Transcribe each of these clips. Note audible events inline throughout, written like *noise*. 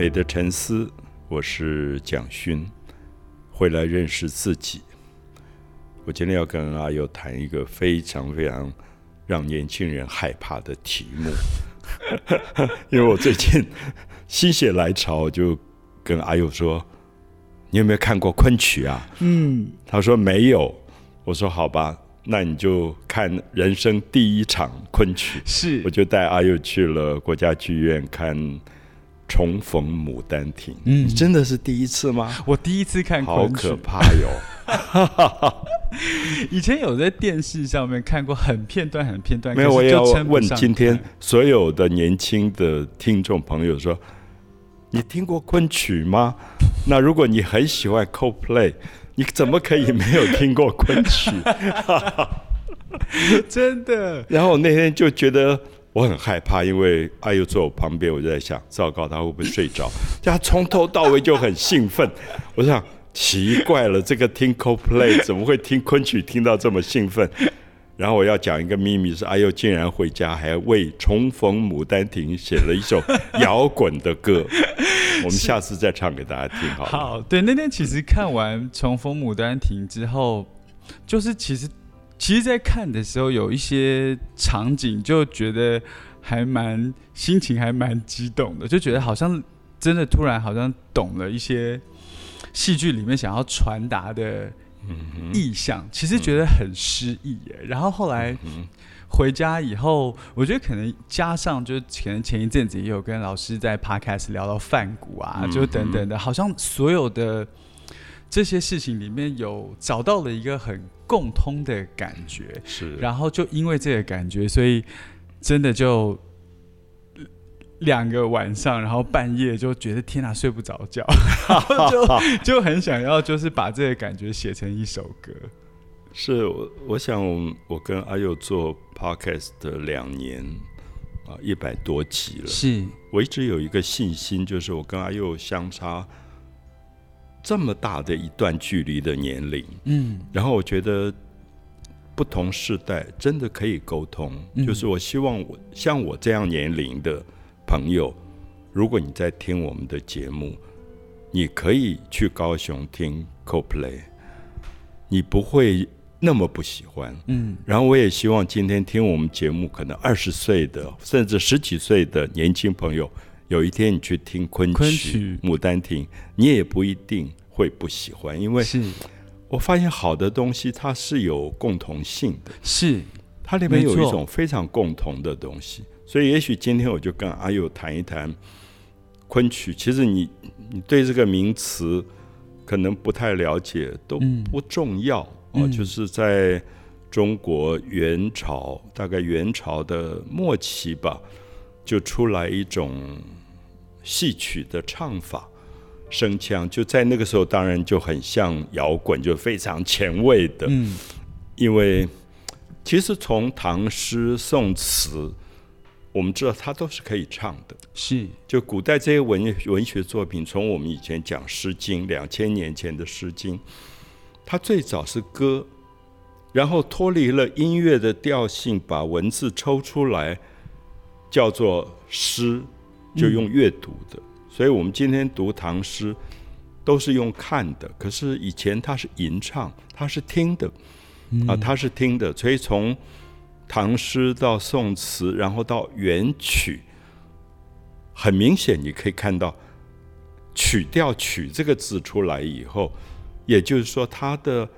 美的沉思，我是蒋勋，回来认识自己。我今天要跟阿友谈一个非常非常让年轻人害怕的题目，*laughs* 因为我最近心血来潮，就跟阿友说：“你有没有看过昆曲啊？”嗯，他说没有。我说好吧，那你就看人生第一场昆曲。是，我就带阿佑去了国家剧院看。重逢牡丹亭，嗯，真的是第一次吗？我第一次看，好可怕哟！*laughs* 以前有在电视上面看过很片段、很片段，没有。我要问今天所有的年轻的听众朋友说：你听过昆曲吗？*laughs* 那如果你很喜欢 CoPlay，你怎么可以没有听过昆曲？*laughs* 真的。然后我那天就觉得。我很害怕，因为阿佑坐我旁边，我就在想，糟糕，他会不会睡着？他从头到尾就很兴奋。我想，奇怪了，这个听 CoPlay 怎么会听昆曲听到这么兴奋？然后我要讲一个秘密，是阿佑竟然回家还为《重逢牡丹亭》写了一首摇滚的歌。*laughs* 我们下次再唱给大家听，好。好，对，那天其实看完《重逢牡丹亭》之后，就是其实。其实，在看的时候，有一些场景就觉得还蛮心情还蛮激动的，就觉得好像真的突然好像懂了一些戏剧里面想要传达的意象。其实觉得很诗意耶。然后后来回家以后，我觉得可能加上就可能前一阵子也有跟老师在 podcast 聊到范谷啊，就等等的，好像所有的这些事情里面有找到了一个很。共通的感觉是，然后就因为这个感觉，所以真的就两个晚上，然后半夜就觉得天哪，睡不着觉，*laughs* 就就很想要，就是把这个感觉写成一首歌。是我，我想我跟阿佑做 podcast 的两年啊，一百多集了，是我一直有一个信心，就是我跟阿佑相差。这么大的一段距离的年龄，嗯，然后我觉得不同世代真的可以沟通。就是我希望我像我这样年龄的朋友，如果你在听我们的节目，你可以去高雄听 CoPlay，你不会那么不喜欢。嗯，然后我也希望今天听我们节目，可能二十岁的甚至十几岁的年轻朋友。有一天你去听昆曲《牡丹亭》，你也不一定会不喜欢，因为我发现好的东西它是有共同性的，是它里面有一种非常共同的东西。所以也许今天我就跟阿佑谈一谈昆曲。其实你你对这个名词可能不太了解，都不重要哦。就是在中国元朝，大概元朝的末期吧，就出来一种。戏曲的唱法、声腔，就在那个时候，当然就很像摇滚，就非常前卫的。嗯，因为其实从唐诗、宋词，我们知道它都是可以唱的。是，就古代这些文文学作品，从我们以前讲《诗经》，两千年前的《诗经》，它最早是歌，然后脱离了音乐的调性，把文字抽出来，叫做诗。就用阅读的，所以我们今天读唐诗都是用看的。可是以前它是吟唱，它是听的，啊，它是听的。所以从唐诗到宋词，然后到元曲，很明显你可以看到曲调“曲”这个字出来以后，也就是说它的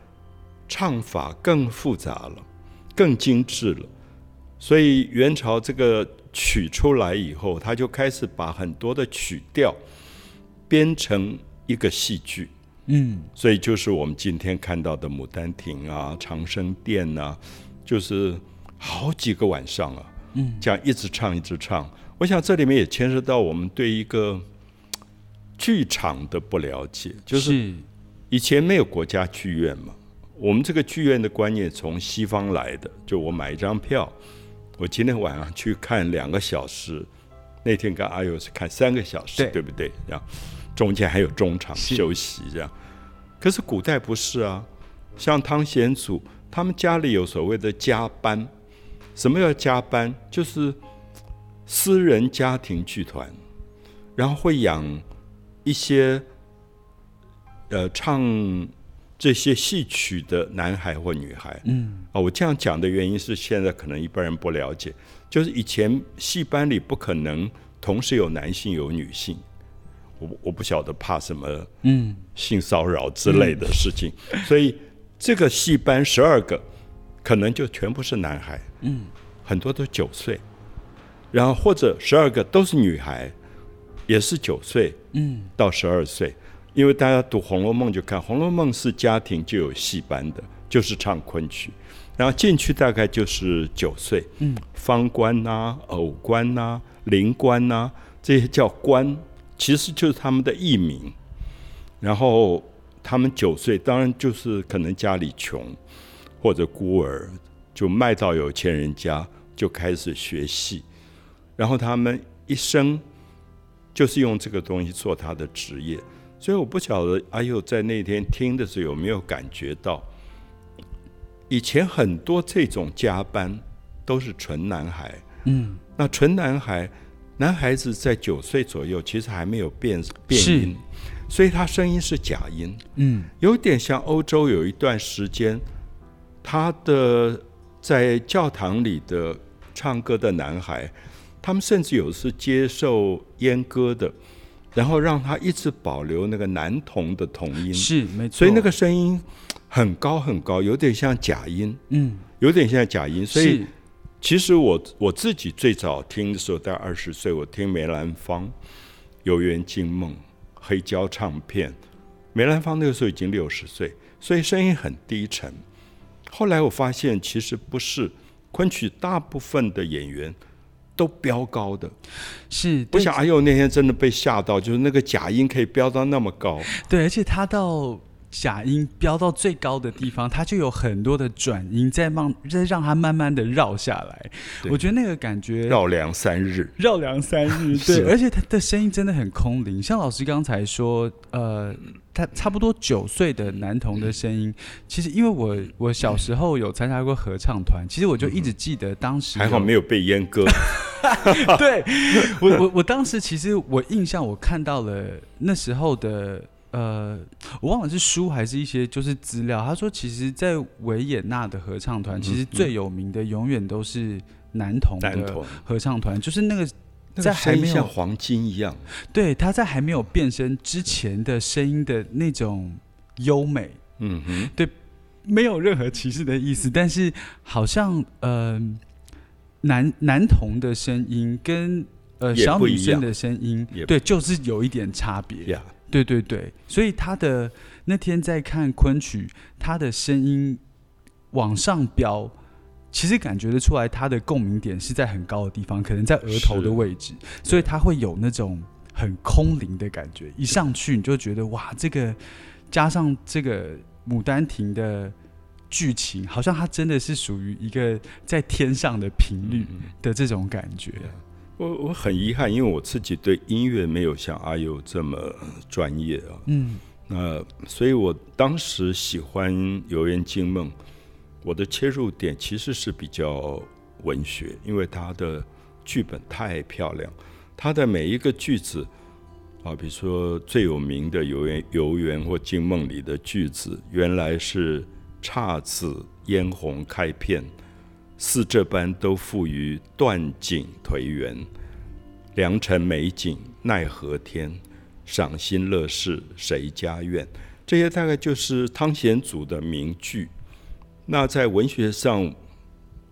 唱法更复杂了，更精致了。所以元朝这个。曲出来以后，他就开始把很多的曲调编成一个戏剧，嗯，所以就是我们今天看到的《牡丹亭》啊，《长生殿》呐，就是好几个晚上啊，嗯，这样一直唱一直唱。我想这里面也牵涉到我们对一个剧场的不了解，就是以前没有国家剧院嘛，我们这个剧院的观念从西方来的，就我买一张票。我今天晚上去看两个小时，那天跟阿友是看三个小时，对不对？这样中间还有中场休息，这样。可是古代不是啊，像汤显祖他们家里有所谓的加班，什么叫加班？就是私人家庭剧团，然后会养一些呃唱这些戏曲的男孩或女孩。嗯，啊，我这样讲的原因是，现在可能一般人不了解，就是以前戏班里不可能同时有男性有女性，我我不晓得怕什么嗯，性骚扰之类的事情，所以这个戏班十二个可能就全部是男孩，嗯，很多都九岁，然后或者十二个都是女孩，也是九岁嗯，到十二岁，因为大家读《红楼梦》就看，《红楼梦》是家庭就有戏班的，就是唱昆曲，然后进去大概就是九岁，嗯，方官呐、偶官呐、灵官呐、这些叫官，其实就是他们的艺名。然后他们九岁，当然就是可能家里穷或者孤儿，就卖到有钱人家，就开始学戏。然后他们一生就是用这个东西做他的职业。所以我不晓得阿佑在那天听的时候有没有感觉到，以前很多这种加班都是纯男孩，嗯，那纯男孩，男孩子在九岁左右其实还没有变变是。音，所以他声音是假音，嗯，有点像欧洲有一段时间，他的在教堂里的唱歌的男孩，他们甚至有是接受阉割的，然后让他一直保留那个男童的童音，是没错。所以那个声音很高很高，有点像假音，嗯，有点像假音，所以其实我我自己最早听的时候，在二十岁，我听梅兰芳《游园惊梦》黑胶唱片。梅兰芳那个时候已经六十岁，所以声音很低沉。后来我发现，其实不是昆曲，大部分的演员都飙高的。是，我对想哎呦那天真的被吓到，就是那个假音可以飙到那么高。对，而且他到假音飙到最高的地方，它就有很多的转音，在让再让它慢慢的绕下来。我觉得那个感觉绕梁三日，绕梁三日，对，而且他的声音真的很空灵。像老师刚才说，呃，他差不多九岁的男童的声音，其实因为我我小时候有参加过合唱团，其实我就一直记得当时还好没有被阉割。*laughs* 对我我我当时其实我印象我看到了那时候的呃，我忘了是书还是一些就是资料。他说，其实，在维也纳的合唱团，其实最有名的永远都是男童的，合唱团，就是那个在还没有像黄金一样。对他在还没有变声之前的声音的那种优美，嗯哼，对没有任何歧视的意思，但是好像呃，男男童的声音跟呃小女生的声音，对，就是有一点差别。呀、对对对，所以他的那天在看昆曲，他的声音往上飙，其实感觉得出来，他的共鸣点是在很高的地方，可能在额头的位置，所以他会有那种很空灵的感觉。一上去你就觉得哇，这个加上这个《牡丹亭》的剧情，好像它真的是属于一个在天上的频率嗯的这种感觉。我我很遗憾，因为我自己对音乐没有像阿佑这么专业啊。嗯那所以我当时喜欢《游园惊梦》，我的切入点其实是比较文学，因为它的剧本太漂亮，它的每一个句子啊，比如说最有名的《游园游园》或《惊梦》里的句子，原来是姹紫嫣红开片，似这般都付于断井颓垣。良辰美景奈何天，赏心乐事谁家院？这些大概就是汤显祖的名句。那在文学上，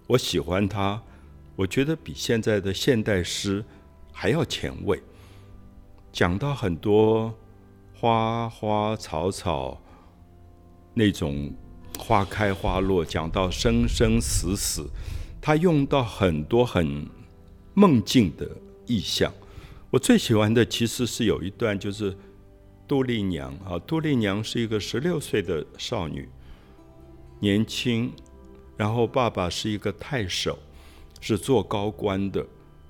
我喜欢他，我觉得比现在的现代诗还要前卫，讲到很多花花草草那种花开花落，讲到生生死死，他用到很多很梦境的意象。我最喜欢的其实是有一段，就是杜丽娘啊，杜丽娘是一个十六岁的少女，年轻，然后爸爸是一个太守，是做高官的，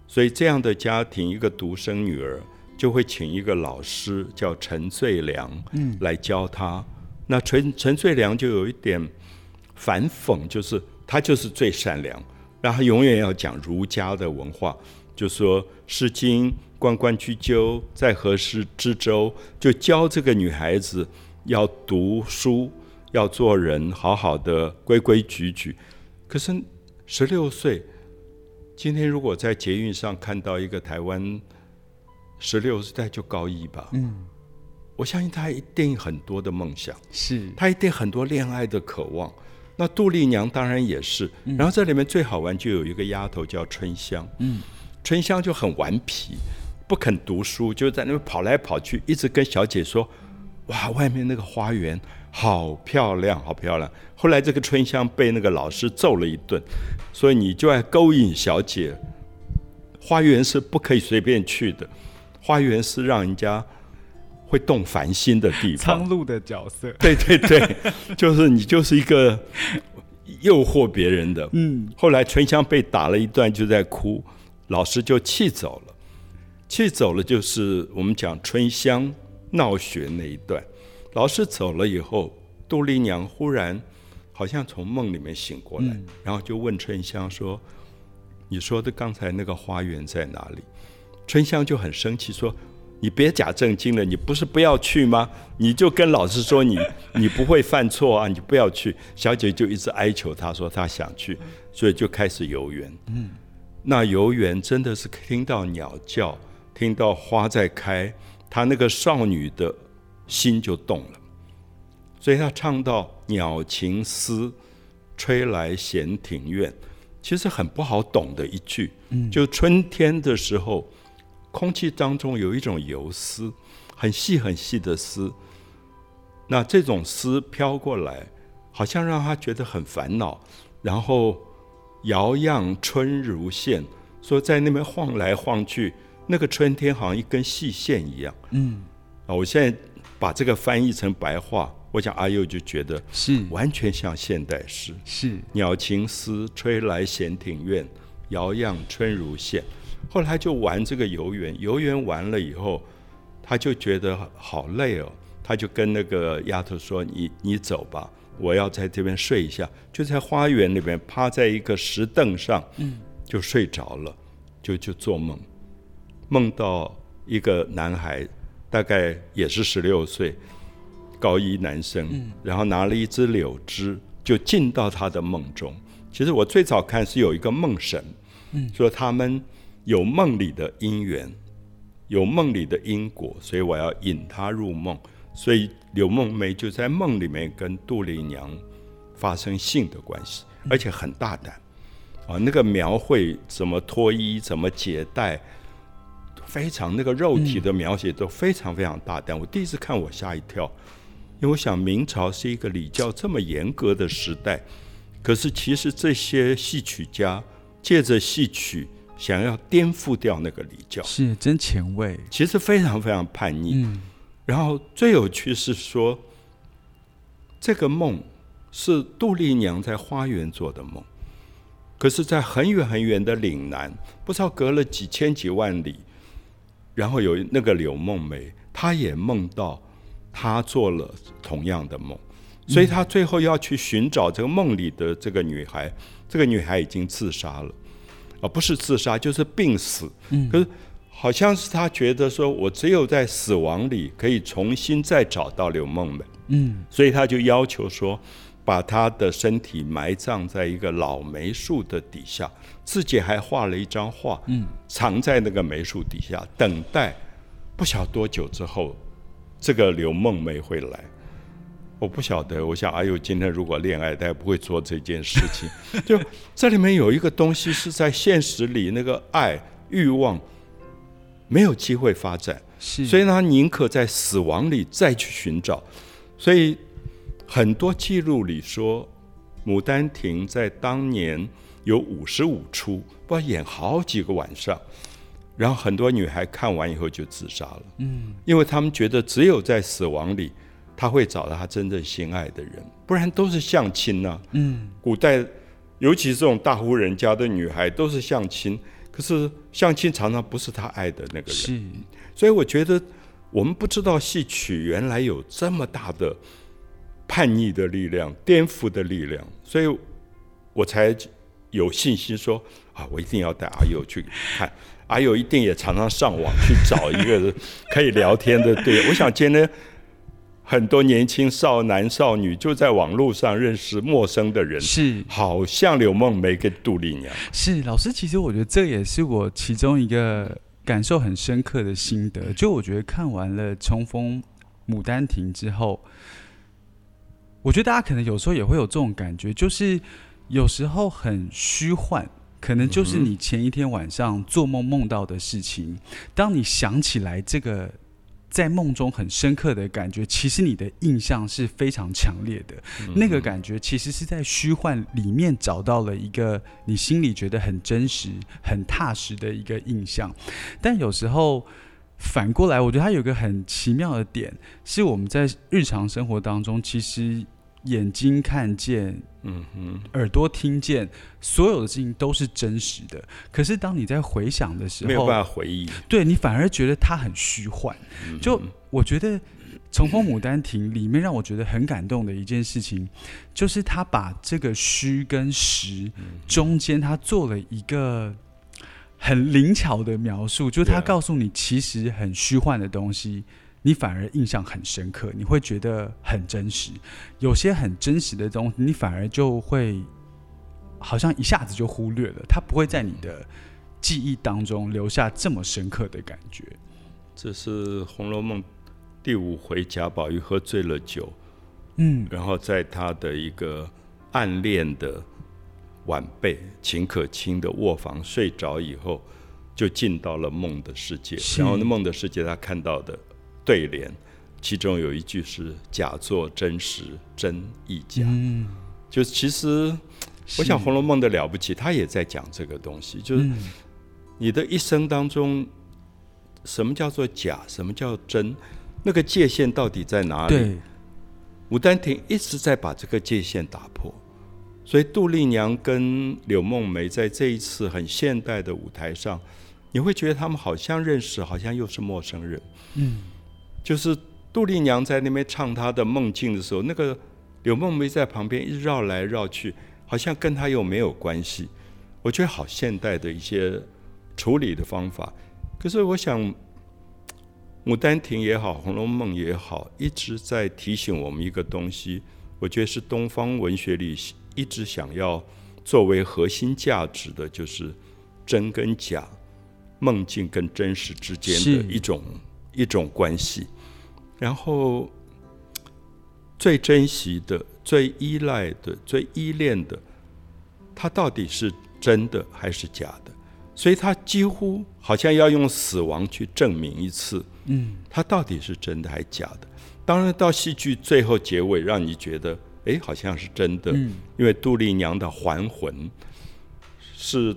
所以这样的家庭，一个独生女儿就会请一个老师叫陈最良，嗯，来教她。那陈陈翠良就有一点反讽，就是他就是最善良，然后永远要讲儒家的文化，就说《诗经》“关关雎鸠，在河之洲”，就教这个女孩子要读书，要做人，好好的规规矩矩。可是十六岁，今天如果在捷运上看到一个台湾十六岁就高一吧，嗯，我相信他一定很多的梦想，是他一定很多恋爱的渴望。那杜丽娘当然也是，然后这里面最好玩就有一个丫头叫春香，嗯，春香就很顽皮，不肯读书，就在那边跑来跑去，一直跟小姐说：“哇，外面那个花园好漂亮，好漂亮。”后来这个春香被那个老师揍了一顿，所以你就爱勾引小姐，花园是不可以随便去的，花园是让人家。会动凡心的地方，苍鹭的角色，*laughs* 对对对，就是你就是一个诱惑别人的。嗯，后来春香被打了一段，就在哭，老师就气走了，气走了就是我们讲春香闹学那一段。老师走了以后，杜丽娘忽然好像从梦里面醒过来，然后就问春香说：“你说的刚才那个花园在哪里？”春香就很生气说。你别假正经了，你不是不要去吗？你就跟老师说你你不会犯错啊，你不要去。小姐就一直哀求他说他想去，所以就开始游园。嗯，那游园真的是听到鸟叫，听到花在开，她那个少女的心就动了。所以她唱到“鸟情思，吹来闲庭院”，其实很不好懂的一句。嗯，就春天的时候。空气当中有一种游丝，很细很细的丝。那这种丝飘过来，好像让他觉得很烦恼。然后摇漾春如线，说在那边晃来晃去，那个春天好像一根细线一样。嗯，啊，我现在把这个翻译成白话，我想阿佑就觉得是完全像现代诗。是鸟情思吹来闲庭院，摇漾春如线。后来他就玩这个游园，游园完了以后，他就觉得好累哦，他就跟那个丫头说：“你你走吧，我要在这边睡一下。”就在花园里面趴在一个石凳上，嗯，就睡着了，就就做梦，梦到一个男孩，大概也是十六岁，高一男生，然后拿了一支柳枝，就进到他的梦中。其实我最早看是有一个梦神，嗯，说他们。有梦里的因缘，有梦里的因果，所以我要引他入梦。所以柳梦梅就在梦里面跟杜丽娘发生性的关系，而且很大胆啊！那个描绘怎么脱衣、怎么解带，非常那个肉体的描写都非常非常大胆。我第一次看我吓一跳，因为我想明朝是一个礼教这么严格的时代，可是其实这些戏曲家借着戏曲。想要颠覆掉那个礼教，是真前卫，其实非常非常叛逆。嗯，然后最有趣是说，这个梦是杜丽娘在花园做的梦，可是，在很远很远的岭南，不知道隔了几千几万里，然后有那个柳梦梅，她也梦到她做了同样的梦，所以她最后要去寻找这个梦里的这个女孩，这个女孩已经自杀了。而不是自杀，就是病死。嗯，可是好像是他觉得说，我只有在死亡里可以重新再找到刘梦梅。嗯，所以他就要求说，把他的身体埋葬在一个老梅树的底下，自己还画了一张画，嗯，藏在那个梅树底下，等待不晓多久之后，这个刘梦梅会来。我不晓得，我想哎呦今天如果恋爱，他也不会做这件事情。*laughs* 就这里面有一个东西是在现实里，那个爱欲望没有机会发展，所以他宁可在死亡里再去寻找。所以很多记录里说，《牡丹亭》在当年有五十五出，不知道演好几个晚上，然后很多女孩看完以后就自杀了。嗯，因为他们觉得只有在死亡里。他会找到他真正心爱的人，不然都是相亲呢。嗯，古代尤其是这种大户人家的女孩都是相亲，可是相亲常常不是他爱的那个人。是，所以我觉得我们不知道戏曲原来有这么大的叛逆的力量、颠覆的力量，所以我才有信心说啊，我一定要带阿佑去看。阿友一定也常常上网去找一个 *laughs* 可以聊天的对。我想今天很多年轻少男少女就在网络上认识陌生的人，是好像柳梦梅跟杜丽娘。是老师，其实我觉得这也是我其中一个感受很深刻的心得。就我觉得看完了《冲锋牡丹亭》之后，我觉得大家可能有时候也会有这种感觉，就是有时候很虚幻。可能就是你前一天晚上做梦梦到的事情，当你想起来这个在梦中很深刻的感觉，其实你的印象是非常强烈的。那个感觉其实是在虚幻里面找到了一个你心里觉得很真实、很踏实的一个印象。但有时候反过来，我觉得它有个很奇妙的点，是我们在日常生活当中，其实眼睛看见。嗯哼，耳朵听见所有的事情都是真实的，可是当你在回想的时候，没有办法回忆，对你反而觉得它很虚幻。就我觉得《重逢牡丹亭》里面让我觉得很感动的一件事情，就是他把这个虚跟实中间，他做了一个很灵巧的描述，就是他告诉你，其实很虚幻的东西。你反而印象很深刻，你会觉得很真实。有些很真实的东西，你反而就会好像一下子就忽略了，它不会在你的记忆当中留下这么深刻的感觉。这是《红楼梦》第五回，贾宝玉喝醉了酒，嗯，然后在他的一个暗恋的晚辈秦可卿的卧房睡着以后，就进到了梦的世界。然后，那梦的世界，他看到的。对联，其中有一句是“假作真实，真亦假”。嗯，就其实，我想《红楼梦》的了不起，他也在讲这个东西，就是你的一生当中，什么叫做假，什么叫真，那个界限到底在哪里？牡丹亭一直在把这个界限打破，所以杜丽娘跟柳梦梅在这一次很现代的舞台上，你会觉得他们好像认识，好像又是陌生人。嗯。就是杜丽娘在那边唱她的梦境的时候，那个柳梦梅在旁边一绕来绕去，好像跟她又没有关系。我觉得好现代的一些处理的方法。可是我想，《牡丹亭》也好，《红楼梦》也好，一直在提醒我们一个东西。我觉得是东方文学里一直想要作为核心价值的，就是真跟假、梦境跟真实之间的一种。一种关系，然后最珍惜的、最依赖的、最依恋的，它到底是真的还是假的？所以，他几乎好像要用死亡去证明一次，嗯，它到底是真的还是假的？当然，到戏剧最后结尾，让你觉得，哎，好像是真的，嗯，因为杜丽娘的还魂是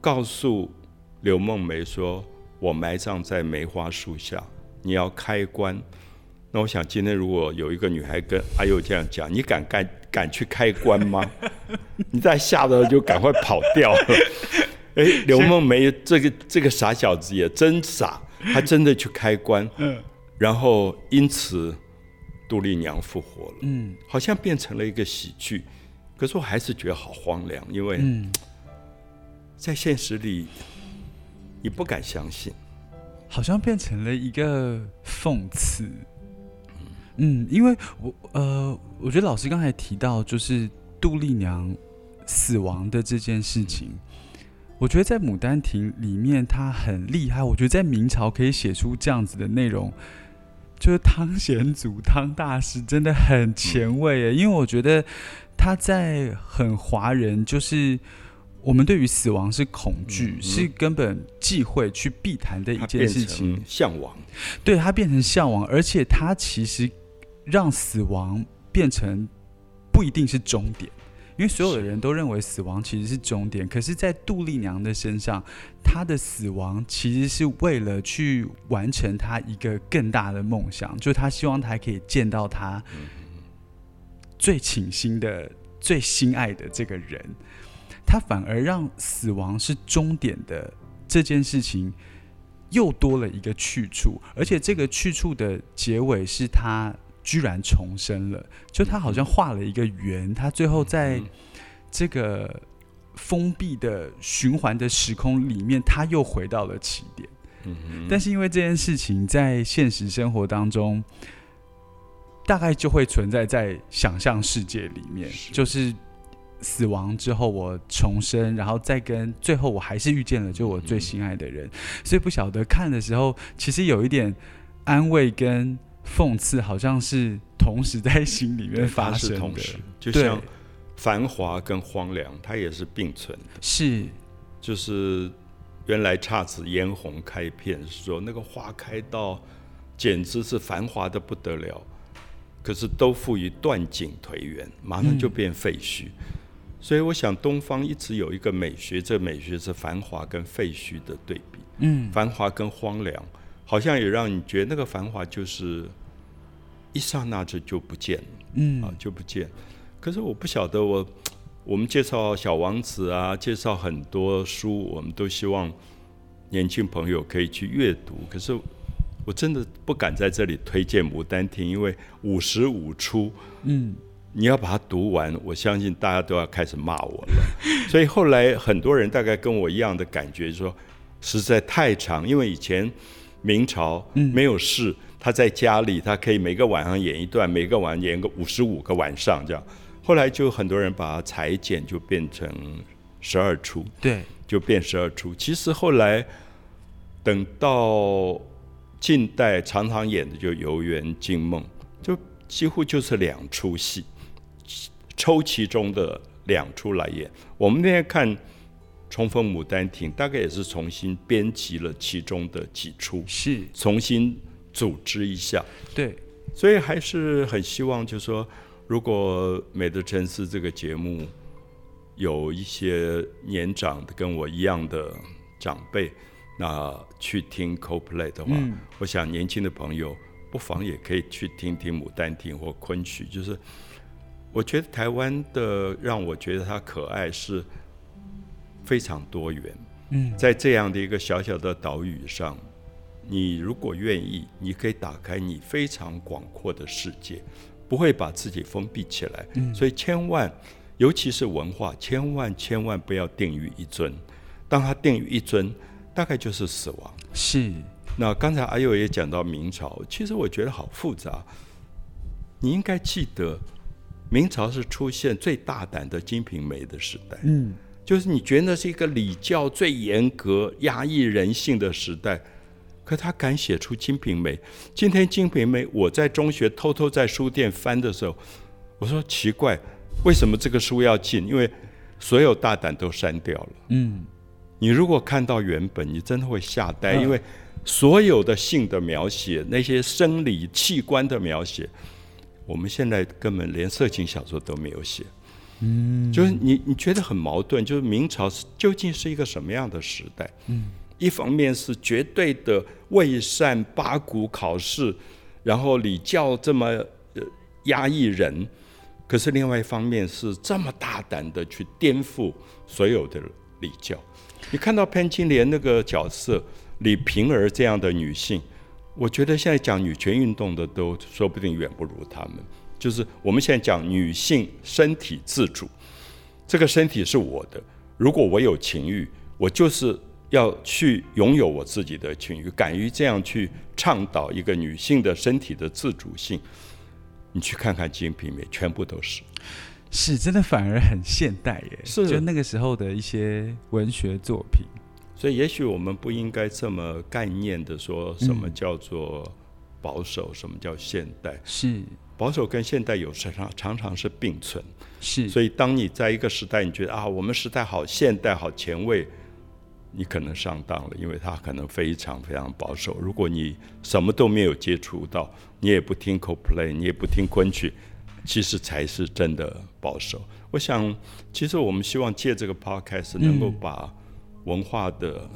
告诉刘梦梅说。我埋葬在梅花树下，你要开棺。那我想今天如果有一个女孩跟阿佑这样讲，你敢敢敢去开棺吗？*laughs* 你再吓得就赶快跑掉了。*laughs* 哎，刘梦梅这个这个傻小子也真傻，他真的去开棺。嗯。然后因此杜丽娘复活了。嗯。好像变成了一个喜剧，可是我还是觉得好荒凉，因为在现实里。你不敢相信，好像变成了一个讽刺。嗯，因为我呃，我觉得老师刚才提到就是杜丽娘死亡的这件事情，我觉得在《牡丹亭》里面她很厉害。我觉得在明朝可以写出这样子的内容，就是汤显祖汤大师真的很前卫因为我觉得他在很华人，就是。我们对于死亡是恐惧，是根本忌讳去避谈的一件事情。向往，对他变成向往，而且他其实让死亡变成不一定是终点，因为所有的人都认为死亡其实是终点。可是，在杜丽娘的身上，她的死亡其实是为了去完成她一个更大的梦想，就是她希望她还可以见到她最倾心的、最心爱的这个人。他反而让死亡是终点的这件事情又多了一个去处，而且这个去处的结尾是他居然重生了，就他好像画了一个圆，他最后在这个封闭的循环的时空里面，他又回到了起点。但是因为这件事情在现实生活当中，大概就会存在在想象世界里面，是。就是死亡之后我重生，然后再跟最后我还是遇见了就我最心爱的人，所以不晓得看的时候，其实有一点安慰跟讽刺，好像是同时在心里面发它生的，同时，就像繁华跟荒凉，它也是并存的。是。就是原来姹紫嫣红开遍，是说那个花开到简直是繁华的不得了，可是都付于断井颓垣，马上就变废墟。所以我想，东方一直有一个美学，这美学是繁华跟废墟的对比，嗯繁华跟荒凉，好像也让你觉得那个繁华就是一刹那这就不见了。嗯啊就不见。可是我不晓得我，我们介绍《小王子》啊，介绍很多书，我们都希望年轻朋友可以去阅读。可是我真的不敢在这里推荐《牡丹亭》，因为五十五出，嗯你要把它读完，我相信大家都要开始骂我了。*laughs* 所以后来很多人大概跟我一样的感觉，说实在太长，因为以前明朝没有事，他在家里，他可以每个晚上演一段，每个晚上演个五十五个晚上这样。后来就很多人把它裁剪，就变成十二出，对，就变十二出。其实后来等到近代，常常演的就《游园惊梦》，就几乎就是两出戏，抽其中的两出来演。我们那天看《重逢牡丹亭》，大概也是重新编辑了其中的几出，是，重新组织一下。对，所以还是很希望，就是说，如果《美的城市》这个节目有一些年长的跟我一样的长辈，那去听 CoPlay 的话，嗯我想年轻的朋友不妨也可以去听听《牡丹亭》或昆曲。就是我觉得台湾的让我觉得它可爱是非常多元。嗯在这样的一个小小的岛屿上，你如果愿意，你可以打开你非常广阔的世界，不会把自己封闭起来。所以千万，尤其是文化，千万千万不要定于一尊。当它定于一尊，大概就是死亡。是，那刚才阿佑也讲到明朝，其实我觉得好复杂。你应该记得，明朝是出现最大胆的《金瓶梅》的时代。嗯就是你觉得那是一个礼教最严格、压抑人性的时代，可他敢写出《金瓶梅》。今天《金瓶梅》，我在中学偷偷在书店翻的时候，我说奇怪，为什么这个书要禁？因为所有大胆都删掉了。嗯你如果看到原本，你真的会吓呆，嗯因为所有的性的描写，那些生理器官的描写，我们现在根本连色情小说都没有写。嗯，就是你你觉得很矛盾，就是明朝是究竟是一个什么样的时代？嗯，一方面是绝对的伪善、八股考试，然后礼教这么呃压抑人，可是另外一方面是这么大胆的去颠覆所有的礼教。你看到潘金莲那个角色李瓶儿这样的女性，我觉得现在讲女权运动的都说不定远不如他们。就是我们现在讲女性身体自主，这个身体是我的，如果我有情欲，我就是要去拥有我自己的情欲，敢于这样去倡导一个女性的身体的自主性。你去看看《金瓶梅》，全部都是。是真的，反而很现代耶。是就那个时候的一些文学作品。所以，也许我们不应该这么概念的说什么嗯叫做保守，什么叫现代。是保守跟现代有时常常常是并存。是，所以，当你在一个时代，你觉得啊，我们时代好现代、好前卫，你可能上当了，因为它可能非常非常保守。如果你什么都没有接触到，你也不听 CoPlay，你也不听昆曲，其实才是真的保守。我想，其实我们希望借这个 Podcast 能够把文化的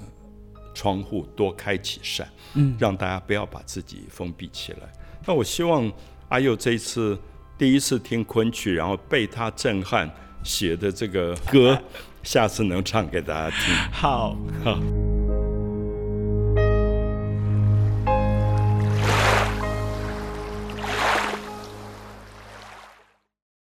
窗户多开几扇，嗯，让大家不要把自己封闭起来。那我希望阿佑这一次第一次听昆曲，然后被他震撼写的这个歌，*laughs* 下次能唱给大家听。好。好。